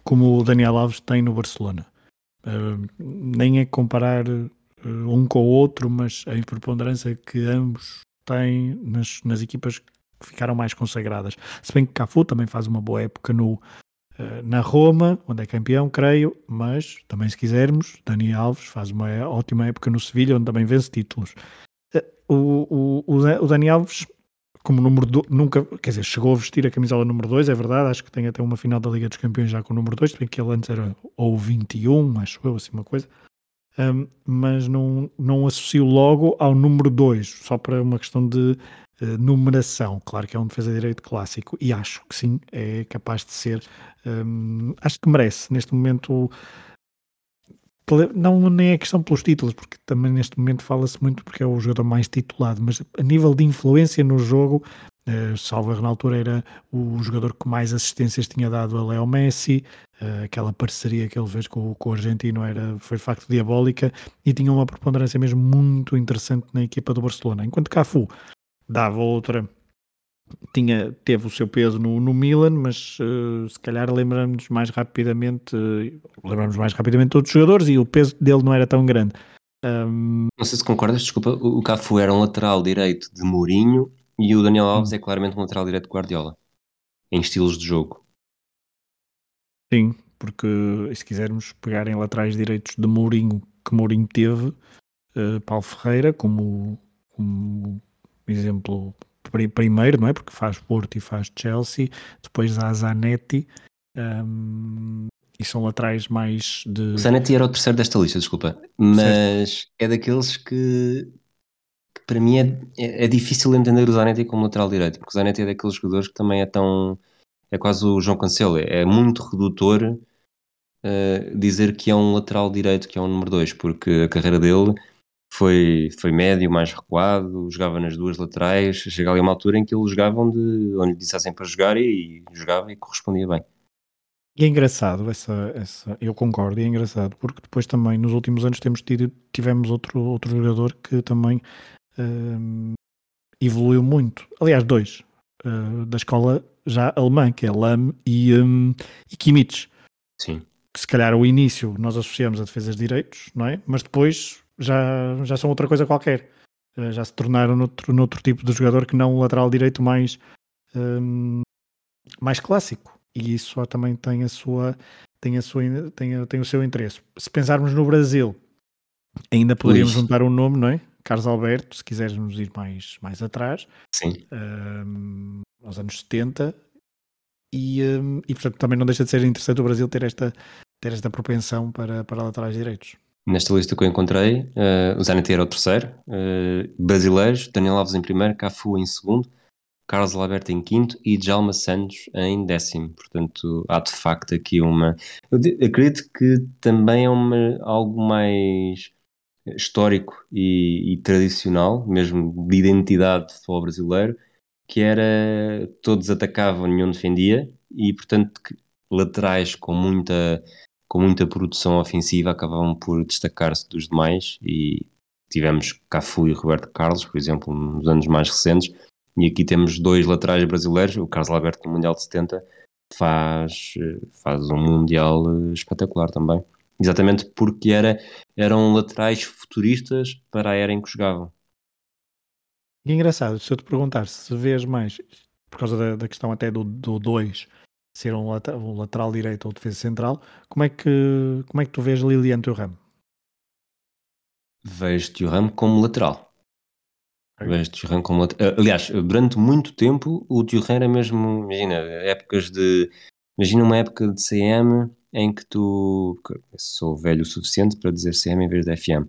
como o Daniel Alves tem no Barcelona. Uh, nem é comparar uh, um com o outro, mas a preponderância que ambos têm nas, nas equipas que ficaram mais consagradas. Se bem que Cafu também faz uma boa época no, uh, na Roma, onde é campeão, creio, mas também se quisermos, Dani Alves faz uma ótima época no Sevilha, onde também vence títulos. O, o, o Dani Alves como número do, nunca, quer dizer, chegou a vestir a camisola número 2, é verdade, acho que tem até uma final da Liga dos Campeões já com o número 2, bem que ele antes era ou 21, acho eu, assim uma coisa, um, mas não, não associo logo ao número 2, só para uma questão de uh, numeração. Claro que é um defesa de direito clássico e acho que sim, é capaz de ser, um, acho que merece neste momento não nem é questão pelos títulos, porque também neste momento fala-se muito porque é o jogador mais titulado, mas a nível de influência no jogo, uh, salvo na altura era o jogador que mais assistências tinha dado a Leo Messi, uh, aquela parceria que ele fez com, com o argentino era, foi de facto diabólica e tinha uma preponderância mesmo muito interessante na equipa do Barcelona, enquanto Cafu dava outra tinha, teve o seu peso no, no Milan, mas uh, se calhar lembramos mais rapidamente, uh, lembramos mais rapidamente todos os jogadores e o peso dele não era tão grande. Um... Não sei se concordas, desculpa, o Cafu era um lateral direito de Mourinho e o Daniel Alves é claramente um lateral direito de Guardiola, em estilos de jogo. Sim, porque se quisermos pegar em laterais direitos de Mourinho, que Mourinho teve, uh, Paulo Ferreira como, como exemplo primeiro, não é? Porque faz Porto e faz Chelsea, depois há Zanetti, um, e são laterais mais de. Zanetti era o terceiro desta lista, desculpa, mas certo. é daqueles que, que para mim é, é, é, difícil entender o Zanetti como lateral direito, porque o Zanetti é daqueles jogadores que também é tão. é quase o João Cancelo, é muito redutor uh, dizer que é um lateral direito, que é um número 2, porque a carreira dele foi, foi médio, mais recuado, jogava nas duas laterais, chega ali uma altura em que eles jogavam de onde lhe dissessem para jogar e, e jogava e correspondia bem. E é engraçado, essa, essa, eu concordo, e é engraçado, porque depois também nos últimos anos temos tido, tivemos outro, outro jogador que também um, evoluiu muito. Aliás, dois, uh, da escola já alemã, que é Lam e, um, e Kimmich. Sim. Que se calhar o início nós associamos a defesas de direitos, não é? Mas depois já, já são outra coisa qualquer. Eh, já se tornaram noutro, noutro tipo de jogador que não o lateral direito mais, um, mais clássico. E isso também tem a sua tem, a sua, tem, tem o seu interesse. Se pensarmos no Brasil, ainda poderíamos juntar um nome, não é? Carlos Alberto, se quisermos ir mais, mais atrás, Sim. Um, aos anos 70, e, um, e portanto também não deixa de ser interessante o Brasil ter esta, ter esta propensão para, para laterais direitos. Nesta lista que eu encontrei, uh, o Zanetti era o terceiro, uh, brasileiros, Daniel Alves em primeiro, Cafu em segundo, Carlos Alberto em quinto e Djalma Santos em décimo. Portanto, há de facto aqui uma. Eu acredito que também é uma, algo mais histórico e, e tradicional, mesmo de identidade de futebol brasileiro, que era todos atacavam, nenhum defendia, e portanto laterais com muita com muita produção ofensiva, acabavam por destacar-se dos demais e tivemos Cafu e Roberto Carlos, por exemplo, nos anos mais recentes, e aqui temos dois laterais brasileiros, o Carlos Alberto no Mundial de 70 faz, faz um Mundial espetacular também. Exatamente porque era, eram laterais futuristas para a era em que jogavam. E é engraçado, se eu te perguntar se vês mais, por causa da, da questão até do 2, ser um lateral, um lateral direito ou defesa central. Como é que, como é que tu vês Lilian Thuram? Vejo Thuram como lateral. Vejo Thuram como lateral. Aliás, durante muito tempo o Thuram era mesmo, imagina, épocas de. Imagina uma época de CM em que tu. Sou velho o suficiente para dizer CM em vez de FM.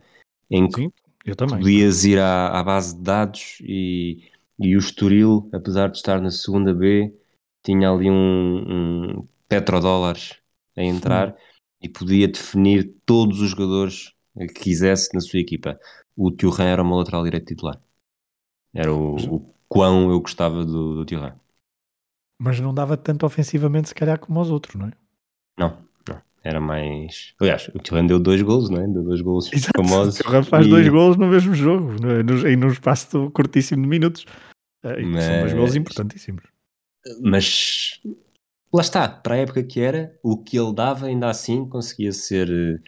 Em que Sim, eu também. podias ir à, à base de dados e, e o Estoril, apesar de estar na segunda B, tinha ali um, um petrodólares a entrar e podia definir todos os jogadores que quisesse na sua equipa. O Thuram era uma lateral direito titular. Era o, o quão eu gostava do, do Thuram. Mas não dava tanto ofensivamente, se calhar, como aos outros, não é? Não, não. Era mais. Aliás, o Thuram deu dois gols, não é? Deu dois gols Exato. famosos. O Thuram faz e- dois golos no mesmo jogo, no, no, em um espaço curtíssimo de minutos. Eh, e São dois Mas- golos importantíssimos. Mas lá está, para a época que era, o que ele dava ainda assim conseguia ser eh,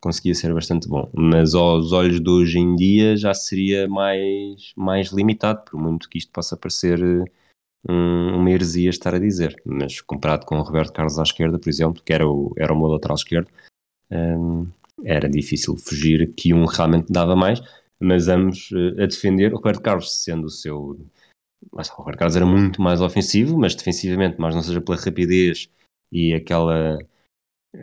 conseguia ser bastante bom, mas aos olhos de hoje em dia já seria mais, mais limitado, por muito que isto possa parecer eh, um- uma heresia estar a dizer, mas comparado com o Roberto Carlos à esquerda, por exemplo, que era o, era o meu lateral esquerdo, hum, era difícil fugir que um realmente dava mais, mas ambos eh, a defender, o Roberto Carlos sendo o seu está, o Roberto Carlos era muito mais ofensivo, mas defensivamente, mas não seja pela rapidez e aquela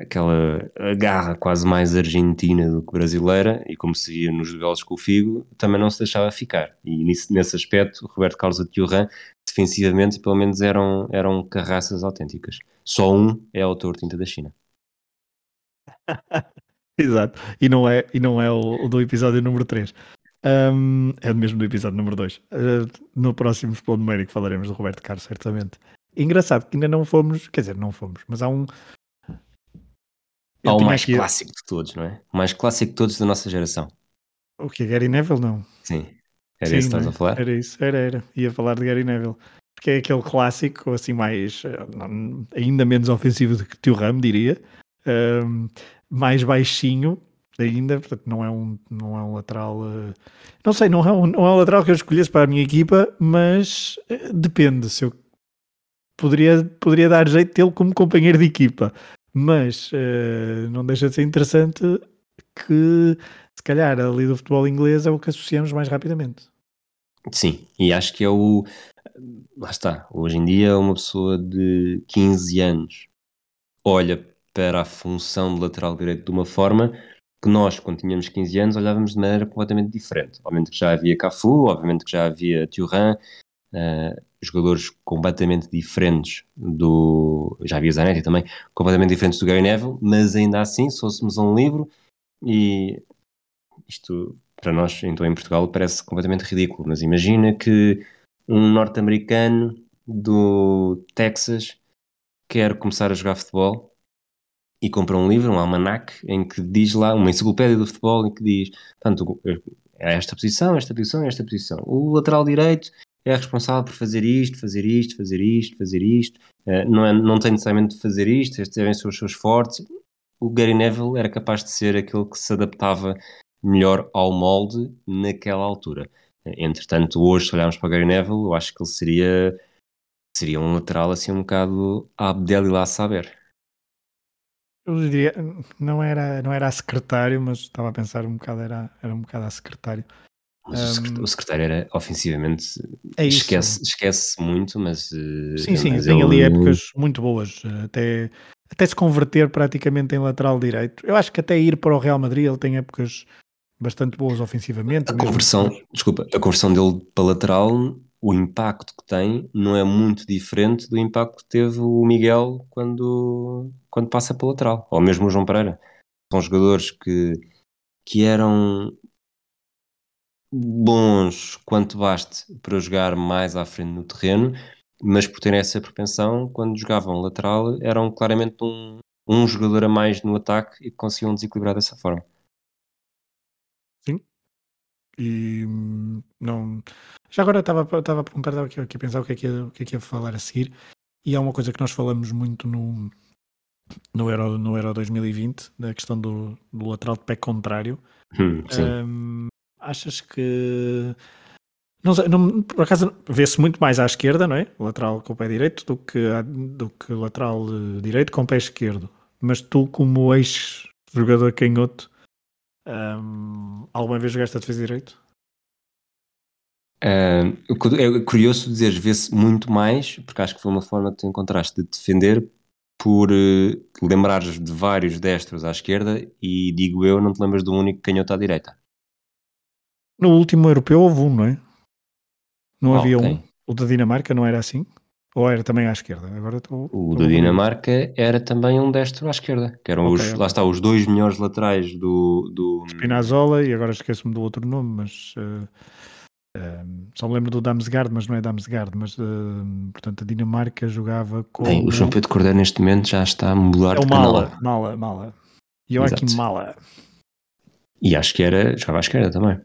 aquela garra quase mais argentina do que brasileira, e como se via nos duelos com o Figo, também não se deixava ficar. E nisso, nesse aspecto, Roberto Carlos e Thuram, defensivamente, pelo menos eram, eram carraças autênticas. Só um é autor tinta da China. [LAUGHS] Exato. E não é, e não é o, o do episódio número 3. É mesmo do episódio número 2. no próximo Futebol Numérico falaremos do Roberto Carlos, certamente. Engraçado que ainda não fomos, quer dizer, não fomos, mas há um. Há o mais aqui- clássico de todos, não é? O mais clássico de todos da nossa geração. O que? Gary Neville? Não. Sim. Era Sim, isso que estás a é? falar? Era isso, era, era. Ia falar de Gary Neville. Porque é aquele clássico, assim, mais. eh, não- ainda menos ofensivo do que Thuram, diria. Ahm, mais baixinho ainda, portanto, não é um, não é um lateral. eh, não sei, não é, um, não é um lateral que eu escolhesse para a minha equipa, mas eh, depende. Se eu poderia, poderia dar jeito tê-lo como companheiro de equipa, mas eh, não deixa de ser interessante que se calhar ali do futebol inglês é o que associamos mais rapidamente. Sim, e acho que é o. Lá está. Hoje em dia, uma pessoa de 15 anos olha para a função de lateral direito de uma forma que nós, quando tínhamos 15 anos, olhávamos de maneira completamente diferente. Obviamente que já havia Cafu, obviamente que já havia Thuram, eh, jogadores completamente diferentes do. Já havia Zanetti também, completamente diferentes do Gary Neville, mas ainda assim, se fôssemos um livro e isto para nós, então em Portugal, parece completamente ridículo, mas imagina que um norte-americano do Texas quer começar a jogar futebol e compra um livro, um almanac, em que diz lá, uma enciclopédia do futebol, em que diz, portanto, é esta posição, esta posição, esta posição. O lateral direito é responsável por fazer isto, fazer isto, fazer isto, fazer isto. Eh, não, é, não tem necessariamente de fazer isto, estes devem ser os seus fortes. O Gary Neville era capaz de ser aquele que se adaptava melhor ao molde naquela altura. Entretanto, hoje, se olharmos para o Gary Neville, eu acho que ele seria, seria um lateral assim um bocado Abdel Saber. Eu diria, não era, não era a secretário, mas estava a pensar um bocado, era, era um bocado a secretário. Mas o, secretário, Um, o secretário era ofensivamente É esquece, esquece muito, mas eh, Sim, sim, mas tem ali épocas muito boas, até, até se converter praticamente em lateral direito. Eu acho que até ir para o Real Madrid ele tem épocas bastante boas ofensivamente. A conversão, desculpa, a conversão dele para lateral, o impacto que tem não é muito diferente do impacto que teve o Miguel quando, quando passa para lateral, ou mesmo o João Pereira. São jogadores que, que eram bons quanto baste para jogar mais à frente no terreno, mas por terem essa propensão, quando jogavam lateral, eram claramente um, um jogador a mais no ataque e conseguiam desequilibrar dessa forma. Sim. E hum, não. Já agora estava, estava a perguntar, estava aqui, aqui a pensar o que, é que ia, o que é que ia falar a seguir. E é uma coisa que nós falamos muito no, no, Euro, no Euro 2020, da questão do, do lateral de pé contrário. Hum. Hum, achas que Não, não por acaso vê-se muito mais à esquerda, não é? Lateral com o pé direito do que, do que lateral eh, direito com o pé esquerdo. Mas tu, como ex-jogador canhoto, um, alguma vez jogaste a defesa direito? Uh, é curioso dizer, vê-se muito mais, porque acho que foi uma forma que tu encontraste de defender por uh, lembrares de vários destros à esquerda e digo eu, não te lembras um único canhoto à direita. No último europeu houve um, não é? Não oh, havia okay. um. O da Dinamarca não era assim? Ou era também à esquerda? Agora estou, o da Dinamarca era também um destro à esquerda, que eram okay, os, okay. lá está, os dois melhores laterais do. do... Spinazzola, e agora esqueço-me do outro nome, mas. Uh, só me lembro do Damsgaard, mas não é Damsgaard, mas uh, portanto a Dinamarca jogava com. Bem, o João Pedro Cordeiro neste momento já está a mudar é de Mala, canal. Mala, Mala. Joaquim Mala. E acho que era, jogava à esquerda também.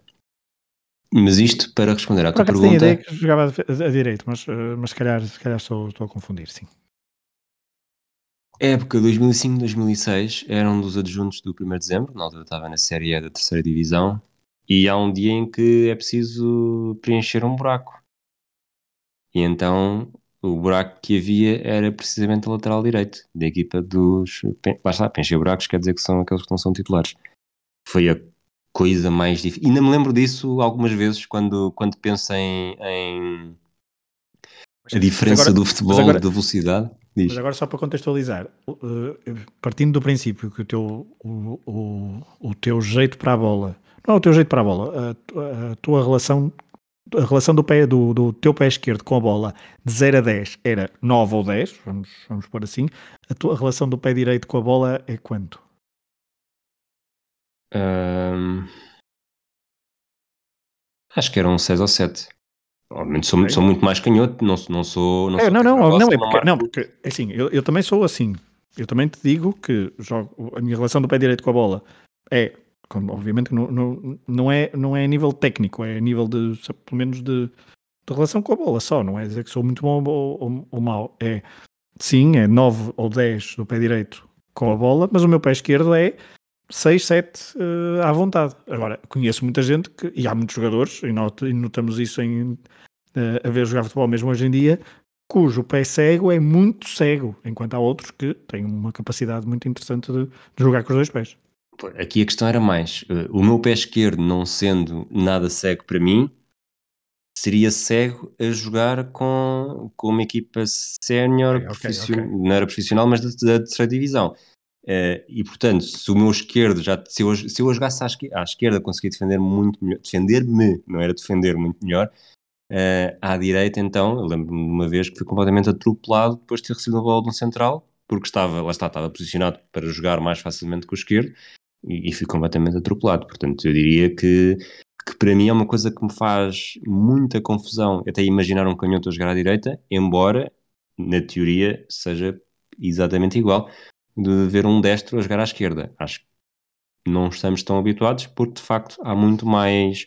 Mas isto para responder à tua pergunta. Tenho ideia que jogava a, direito, mas, eh, mas se calhar, se calhar estou, estou a confundir, sim. Época 2005-2006 era um dos adjuntos do 1 de dezembro, na altura estava na Série E da terceira divisão, e há um dia em que é preciso preencher um buraco. E então o buraco que havia era precisamente o lateral direito da equipa dos. Lá está, preencher buracos quer dizer que são aqueles que não são titulares. Foi a coisa mais difícil. Ainda me lembro disso algumas vezes quando, quando penso em, em a diferença agora, do futebol agora, da velocidade. Diz. Mas agora só para contextualizar, partindo do princípio que o teu, o, o, o teu jeito para a bola, não é o teu jeito para a bola, a, tua relação, a relação do, pé, do, do teu pé esquerdo com a bola de 0 a 10 era 9 ou 10, vamos, vamos pôr assim, a tua relação do pé direito com a bola é quanto? acho que eram 6 ou 7. Obviamente sou, sou muito mais canhoto, não, não sou. Não, é, não, não, não, não, é porque, não, porque assim, eu, eu também sou assim. Eu também te digo que jogo, a minha relação do pé direito com a bola é, obviamente, não, não, não, é, não é a nível técnico, é a nível de, pelo menos, de, de relação com a bola só. Não é dizer que sou muito bom ou, ou, ou mau. É, sim, é 9 ou 10 do pé direito com a bola, mas o meu pé esquerdo é 6, 7 uh, à vontade. Agora, conheço muita gente que, e há muitos jogadores, e, not, e notamos isso em, uh, a ver jogar futebol mesmo hoje em dia, cujo pé cego é muito cego, enquanto há outros que têm uma capacidade muito interessante de, de jogar com os dois pés. Aqui a questão era mais: uh, o meu pé esquerdo, não sendo nada cego para mim, seria cego a jogar com, com uma equipa sénior, okay, okay, okay. não era profissional, mas da, da terceira divisão. Uh, e portanto, se o meu esquerdo já se eu, se eu jogasse à, esquerda, à esquerda conseguia defender muito melhor, defender-me, não era defender muito melhor, uh, à direita então, eu lembro-me de uma vez que fui completamente atropelado depois de ter recebido a bola de um central, porque estava, lá está, estava posicionado para jogar mais facilmente com o esquerdo e, e fui completamente atropelado. Portanto, eu diria que, que para mim é uma coisa que me faz muita confusão até imaginar um canhoto a jogar à direita, embora na teoria seja exatamente igual de ver um destro a jogar à esquerda. Acho que não estamos tão habituados, porque de facto há muito mais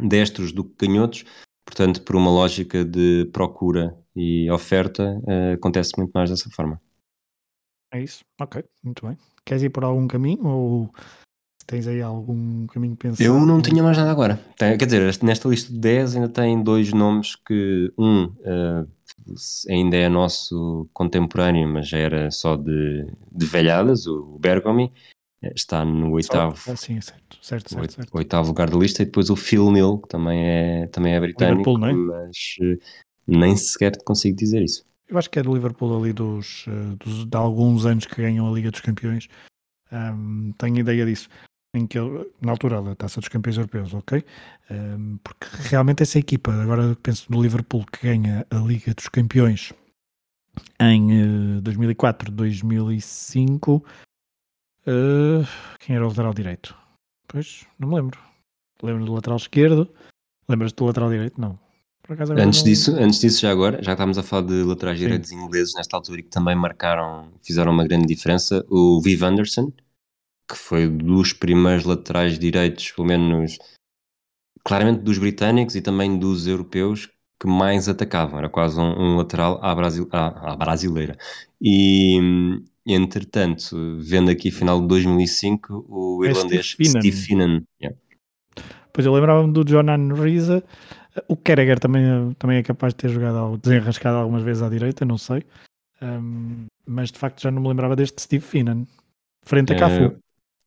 destros do que canhotos, portanto, por uma lógica de procura e oferta, uh, acontece muito mais dessa forma. É isso, ok, muito bem. Queres ir por algum caminho ou tens aí algum caminho pensado? Eu não tinha mais nada agora. Tem, quer dizer, nesta lista de 10 ainda tem dois nomes que, um, uh, ainda é nosso contemporâneo, mas já era só de, de velhadas, o Bergomi, eh, está no oitavo, ah, sim, certo, certo, certo, certo. oitavo lugar da lista, e depois o Phil Neal, que também é, também é britânico, é? mas uh, nem sequer consigo dizer isso. Eu acho que é do Liverpool ali dos, uh, dos de alguns anos que ganham a Liga dos Campeões. Um, tenho ideia disso em que na altura da Taça dos Campeões Europeus, ok? Um, porque realmente essa equipa, agora penso no Liverpool que ganha a Liga dos Campeões em uh, 2004, 2005, uh, quem era o lateral direito? Pois, não me lembro. Lembro do lateral esquerdo, lembras-te do lateral direito? Não. Antes, não... disso, antes disso, já agora, já estávamos a falar de laterais Sim. direitos ingleses nesta altura e que também marcaram, fizeram uma grande diferença. O Viv Anderson, que foi dos primeiros laterais direitos, pelo menos claramente dos britânicos e também dos europeus, que mais atacavam. Era quase um, um lateral à, Brasil, à, à brasileira. E, entretanto, vendo aqui final de 2005, o é irlandês Steve Finnan. Steve Finnan yeah. Pois eu lembrava-me do Jonan Riza, O Kereger também, também é capaz de ter jogado desenrascado algumas vezes à direita, não sei. Um, mas de facto já não me lembrava deste Steve Finnan, frente a Cafu. Uh,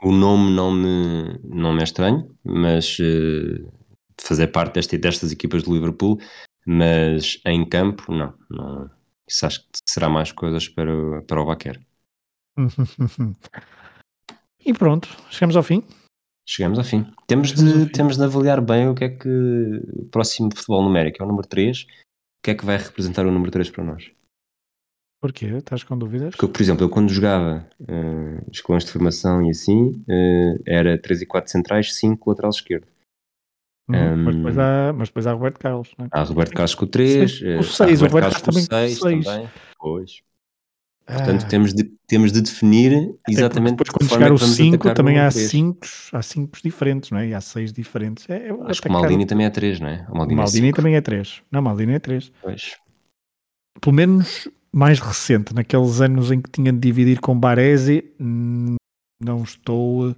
o nome não me, não me é estranho, mas uh, fazer parte desta, destas equipas de Liverpool, mas em campo, não. não isso acho que será mais coisas para, o, para o Baquer. [LAUGHS] e pronto, chegamos ao fim. Chegamos ao fim. Temos de, temos de avaliar bem o que é que o próximo futebol numérico é o número 3. O que é que vai representar o número 3 para nós? Porquê? Estás com dúvidas? Porque, por exemplo, eu quando jogava uh, escalões de formação e assim, uh, era 3 e 4 centrais, 5 lateral esquerdo. Hum, um, mas, depois há, mas depois há Roberto Carlos. Né? Há Roberto Carlos com o 3, o 6, o Roberto Carlos também com o 6 também. Pois. Portanto, ah. temos, de, temos de definir exatamente depois quando chegar o 5 também há 5 há cinco diferentes, não é? E há 6 diferentes. É, é Acho que o Maldini também é 3, não é? O Maldini, o Maldini é também é 3. Não, o Maldini é 3. Pois. Pelo menos mais recente, naqueles anos em que tinha de dividir com Baresi, não estou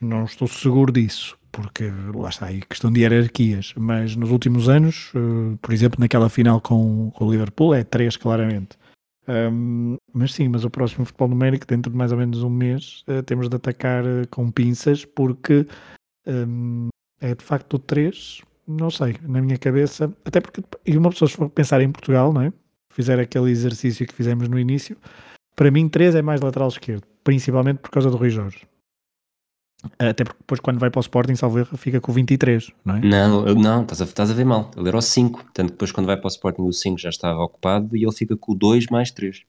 não estou seguro disso, porque lá está aí questão de hierarquias, mas nos últimos anos, eh, por exemplo, naquela final com, com o Liverpool, é 3 claramente. Um, mas sim, mas o próximo futebol numérico, dentro de mais ou menos um mês, uh, temos de atacar uh, com pinças, porque um, é de facto o 3, não sei, na minha cabeça, até porque, e uma pessoa se for pensar em Portugal, não é? fizer aquele exercício que fizemos no início, para mim 3 é mais lateral esquerdo, principalmente por causa do Rui Jorge. Até porque depois quando vai para o Sporting, salvo erro, fica com o 23, não é? Não, não, estás a, estás a ver mal. Ele era o 5, tanto que depois quando vai para o Sporting o 5 já estava ocupado e ele fica com o 2 mais 3.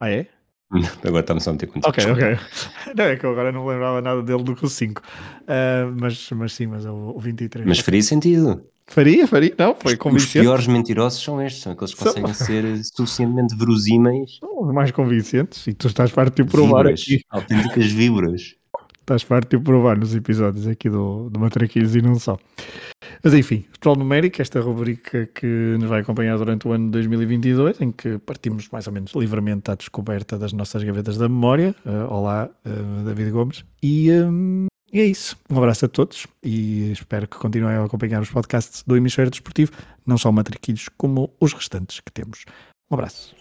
Ah é? [LAUGHS] Agora estamos só a meter contigo. Ok, ok. [LAUGHS] Não, é que eu agora não lembrava nada dele do que o 5. Uh, mas, mas sim, mas é o, o 23. Mas faria sentido. Faria, faria. Não, foi convincente. Os piores mentirosos são estes, são aqueles que são... conseguem ser suficientemente verosímeis. Os mais convincentes. E tu estás farto de provar vibras, aqui. Autênticas vibras. Estás farto de provar nos episódios aqui do, do Matraquilhos e não só. Mas enfim, futebol numérico, esta rubrica que nos vai acompanhar durante o ano de 2022, em que partimos mais ou menos livremente à descoberta das nossas gavetas da memória. Uh, olá, uh, David Gomes. E, um, e é isso. Um abraço a todos e espero que continuem a acompanhar os podcasts do Hemisfério Desportivo, não só o Matraquilhos, como os restantes que temos. Um abraço.